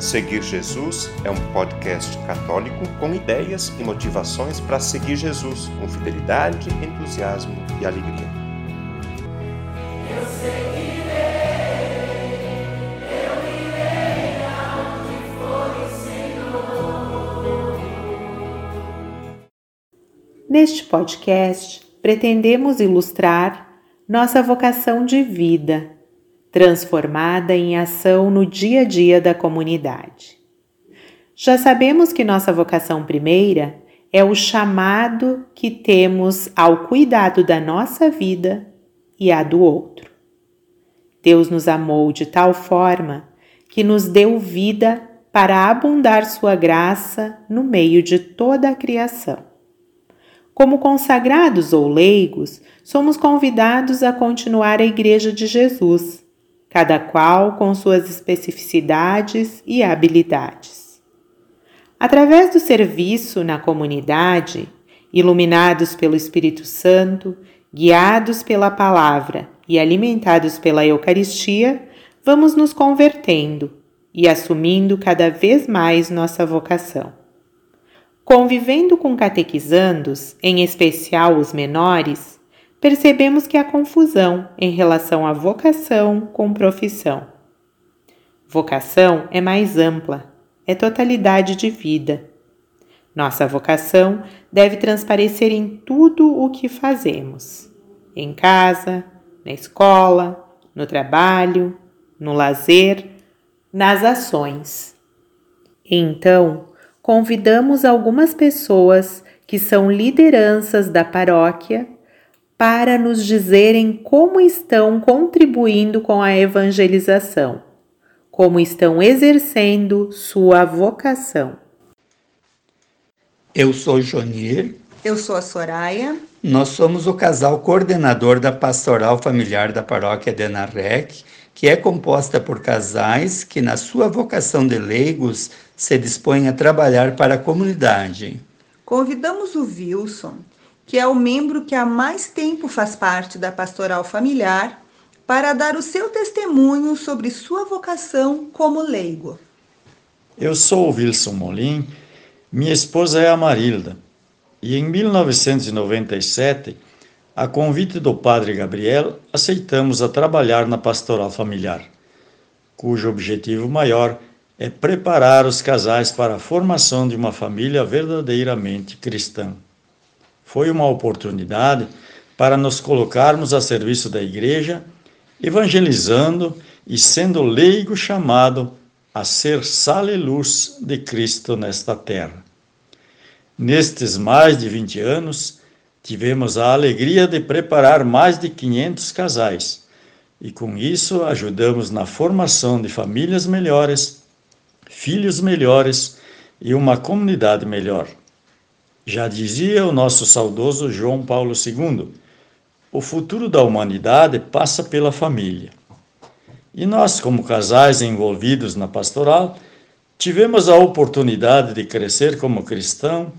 Seguir Jesus é um podcast católico com ideias e motivações para seguir Jesus com fidelidade, entusiasmo e alegria. Eu seguirei, eu irei for o Senhor. Neste podcast, pretendemos ilustrar nossa vocação de vida transformada em ação no dia a dia da comunidade. Já sabemos que nossa vocação primeira é o chamado que temos ao cuidado da nossa vida e a do outro. Deus nos amou de tal forma que nos deu vida para abundar sua graça no meio de toda a criação. Como consagrados ou leigos, somos convidados a continuar a Igreja de Jesus, cada qual com suas especificidades e habilidades. Através do serviço na comunidade, iluminados pelo Espírito Santo, guiados pela palavra e alimentados pela Eucaristia, vamos nos convertendo e assumindo cada vez mais nossa vocação. Convivendo com catequizandos, em especial os menores, percebemos que há confusão em relação à vocação com profissão. Vocação é mais ampla, é totalidade de vida. Nossa vocação deve transparecer em tudo o que fazemos: em casa, na escola, no trabalho, no lazer, nas ações. Então, convidamos algumas pessoas que são lideranças da paróquia para nos dizerem como estão contribuindo com a evangelização, como estão exercendo sua vocação. Eu sou Jonir. Eu sou a Soraya. Nós somos o casal coordenador da Pastoral Familiar da Paróquia de Enarrec, que é composta por casais que, na sua vocação de leigos, se dispõem a trabalhar para a comunidade. Convidamos o Wilson, que é o membro que há mais tempo faz parte da pastoral familiar, para dar o seu testemunho sobre sua vocação como leigo. Eu sou o Wilson Molim, minha esposa é a Marilda, e em 1997, a convite do padre Gabriel, aceitamos a trabalhar na pastoral familiar, cujo objetivo maior é preparar os casais para a formação de uma família verdadeiramente cristã foi uma oportunidade para nos colocarmos a serviço da Igreja, evangelizando e sendo leigo chamado a ser sal e luz de Cristo nesta terra. Nestes mais de 20 anos, tivemos a alegria de preparar mais de 500 casais e, com isso, ajudamos na formação de famílias melhores, filhos melhores e uma comunidade melhor. Já dizia o nosso saudoso João Paulo II: o futuro da humanidade passa pela família. E nós, como casais envolvidos na pastoral, tivemos a oportunidade de crescer como cristão,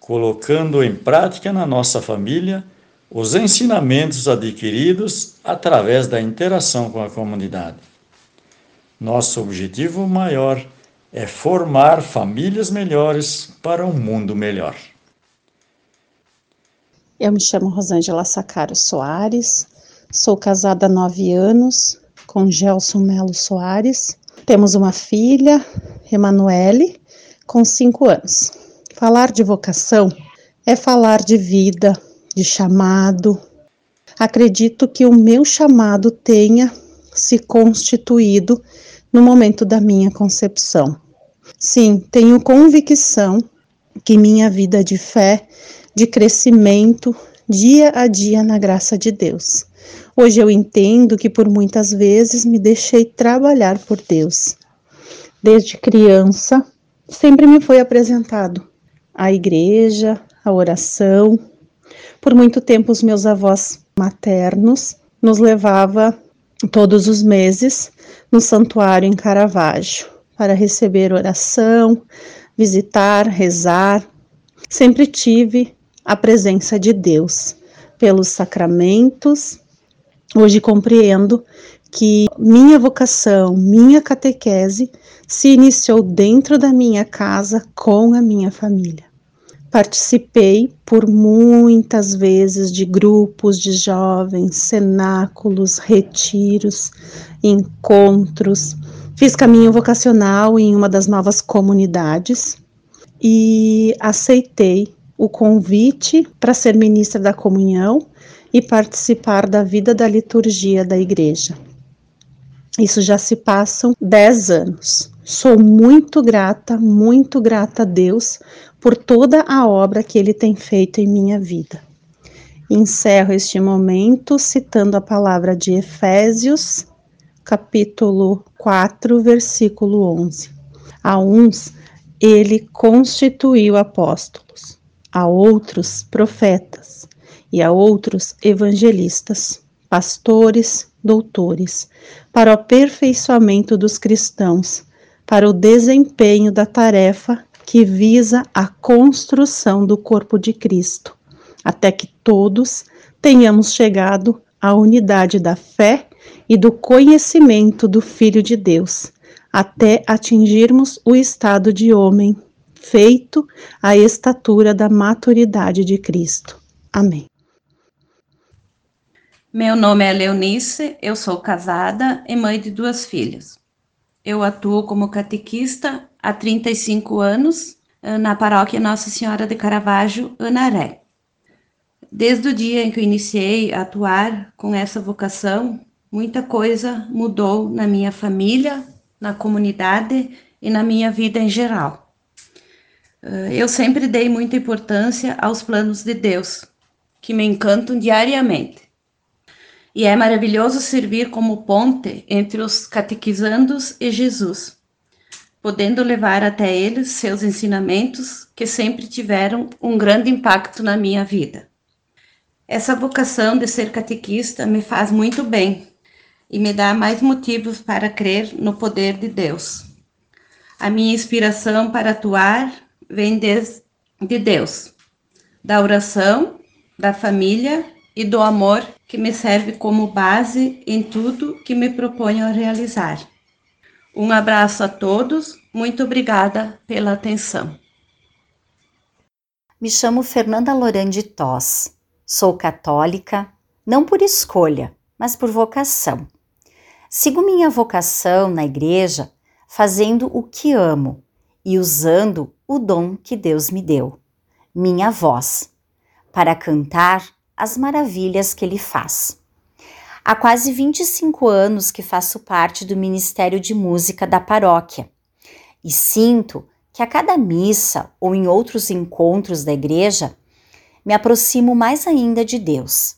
colocando em prática na nossa família os ensinamentos adquiridos através da interação com a comunidade. Nosso objetivo maior é formar famílias melhores para um mundo melhor. Eu me chamo Rosângela Sacaro Soares, sou casada há nove anos com Gelson Melo Soares. Temos uma filha, Emanuele, com cinco anos. Falar de vocação é falar de vida, de chamado. Acredito que o meu chamado tenha se constituído no momento da minha concepção. Sim, tenho convicção que minha vida de fé de crescimento dia a dia na graça de Deus. Hoje eu entendo que por muitas vezes me deixei trabalhar por Deus. Desde criança, sempre me foi apresentado a igreja, a oração. Por muito tempo, os meus avós maternos nos levava todos os meses no santuário em Caravaggio para receber oração, visitar, rezar. Sempre tive a presença de Deus pelos sacramentos. Hoje compreendo que minha vocação, minha catequese se iniciou dentro da minha casa com a minha família. Participei por muitas vezes de grupos de jovens, cenáculos, retiros, encontros. Fiz caminho vocacional em uma das novas comunidades e aceitei o convite para ser ministra da comunhão e participar da vida da liturgia da igreja. Isso já se passam dez anos. Sou muito grata, muito grata a Deus por toda a obra que Ele tem feito em minha vida. Encerro este momento citando a palavra de Efésios, capítulo 4, versículo 11. A uns ele constituiu apóstolos, a outros profetas e a outros evangelistas, pastores, doutores, para o aperfeiçoamento dos cristãos para o desempenho da tarefa que visa a construção do corpo de Cristo, até que todos tenhamos chegado à unidade da fé e do conhecimento do Filho de Deus, até atingirmos o estado de homem, feito à estatura da maturidade de Cristo. Amém. Meu nome é Leonice, eu sou casada e mãe de duas filhas. Eu atuo como catequista há 35 anos eh, na paróquia Nossa Senhora de Caravaggio, Anaré. Desde o dia em que eu iniciei a atuar com essa vocação, muita coisa mudou na minha família, na comunidade e na minha vida em geral. Eh, eu sempre dei muita importância aos planos de Deus, que me encantam diariamente e é maravilhoso servir como ponte entre os catequizandos e Jesus, podendo levar até eles seus ensinamentos que sempre tiveram um grande impacto na minha vida. Essa vocação de ser catequista me faz muito bem e me dá mais motivos para crer no poder de Deus. A minha inspiração para atuar vem de Deus, da oração, da família e do amor que me serve como base em tudo que me proponho a realizar. Um abraço a todos, muito obrigada pela atenção. Me chamo Fernanda Lorande Toss. Sou católica, não por escolha, mas por vocação. Sigo minha vocação na igreja fazendo o que amo e usando o dom que Deus me deu, minha voz, para cantar as maravilhas que ele faz. Há quase 25 anos que faço parte do Ministério de Música da paróquia e sinto que a cada missa ou em outros encontros da igreja me aproximo mais ainda de Deus,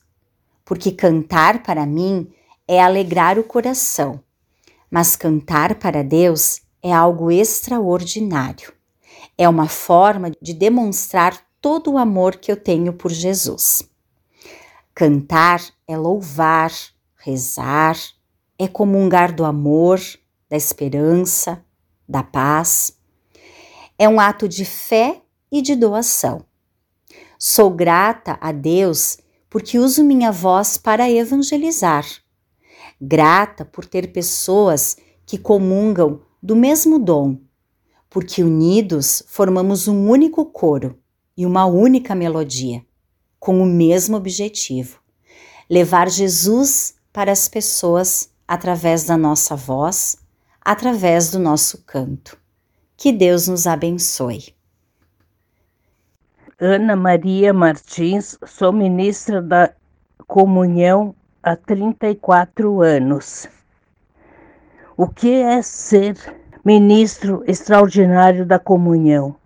porque cantar para mim é alegrar o coração, mas cantar para Deus é algo extraordinário. É uma forma de demonstrar todo o amor que eu tenho por Jesus. Cantar é louvar, rezar, é comungar do amor, da esperança, da paz. É um ato de fé e de doação. Sou grata a Deus porque uso minha voz para evangelizar. Grata por ter pessoas que comungam do mesmo dom, porque unidos formamos um único coro e uma única melodia com o mesmo objetivo: levar Jesus para as pessoas através da nossa voz, através do nosso canto. Que Deus nos abençoe. Ana Maria Martins, sou ministra da Comunhão há 34 anos. O que é ser ministro extraordinário da comunhão?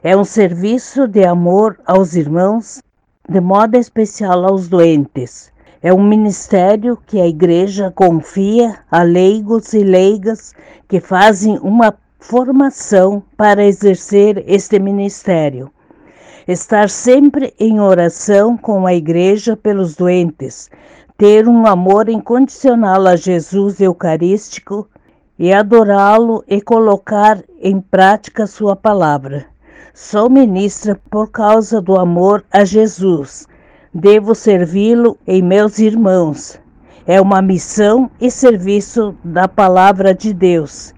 É um serviço de amor aos irmãos de modo especial aos doentes. É um ministério que a Igreja confia a leigos e leigas que fazem uma formação para exercer este ministério. Estar sempre em oração com a Igreja pelos doentes, ter um amor incondicional a Jesus Eucarístico e adorá-lo e colocar em prática Sua palavra. Sou ministra por causa do amor a Jesus. Devo servi-lo em meus irmãos. É uma missão e serviço da palavra de Deus.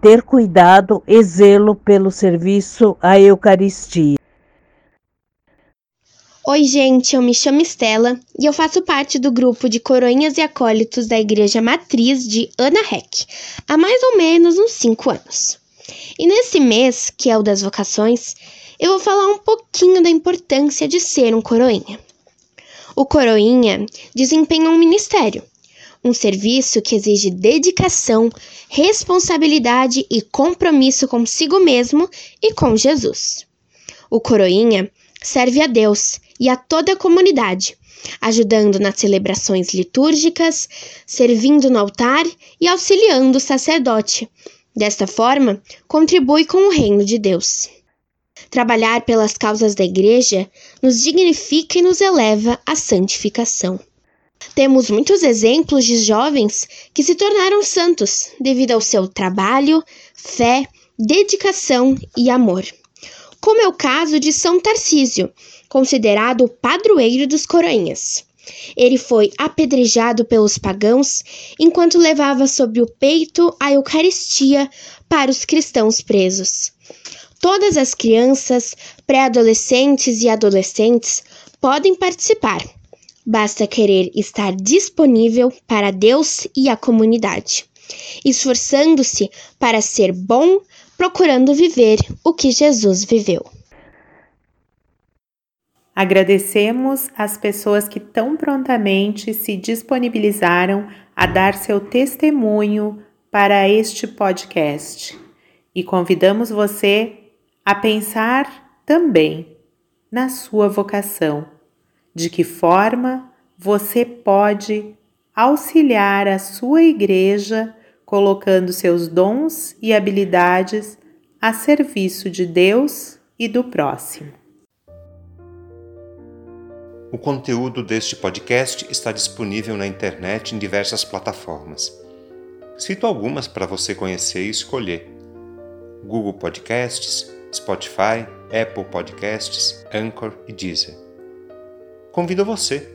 Ter cuidado e zelo pelo serviço à Eucaristia. Oi, gente, eu me chamo Estela e eu faço parte do grupo de coroinhas e acólitos da Igreja Matriz de Ana Rec, há mais ou menos uns 5 anos. E nesse mês, que é o das vocações, eu vou falar um pouquinho da importância de ser um coroinha. O coroinha desempenha um ministério, um serviço que exige dedicação, responsabilidade e compromisso consigo mesmo e com Jesus. O coroinha serve a Deus e a toda a comunidade, ajudando nas celebrações litúrgicas, servindo no altar e auxiliando o sacerdote. Desta forma, contribui com o reino de Deus. Trabalhar pelas causas da Igreja nos dignifica e nos eleva à santificação. Temos muitos exemplos de jovens que se tornaram santos devido ao seu trabalho, fé, dedicação e amor. Como é o caso de São Tarcísio, considerado o padroeiro dos coroinhas. Ele foi apedrejado pelos pagãos enquanto levava sobre o peito a Eucaristia para os cristãos presos. Todas as crianças, pré-adolescentes e adolescentes podem participar. Basta querer estar disponível para Deus e a comunidade, esforçando-se para ser bom, procurando viver o que Jesus viveu. Agradecemos as pessoas que tão prontamente se disponibilizaram a dar seu testemunho para este podcast e convidamos você a pensar também na sua vocação, de que forma você pode auxiliar a sua igreja colocando seus dons e habilidades a serviço de Deus e do próximo. O conteúdo deste podcast está disponível na internet em diversas plataformas. Cito algumas para você conhecer e escolher: Google Podcasts, Spotify, Apple Podcasts, Anchor e Deezer. Convido você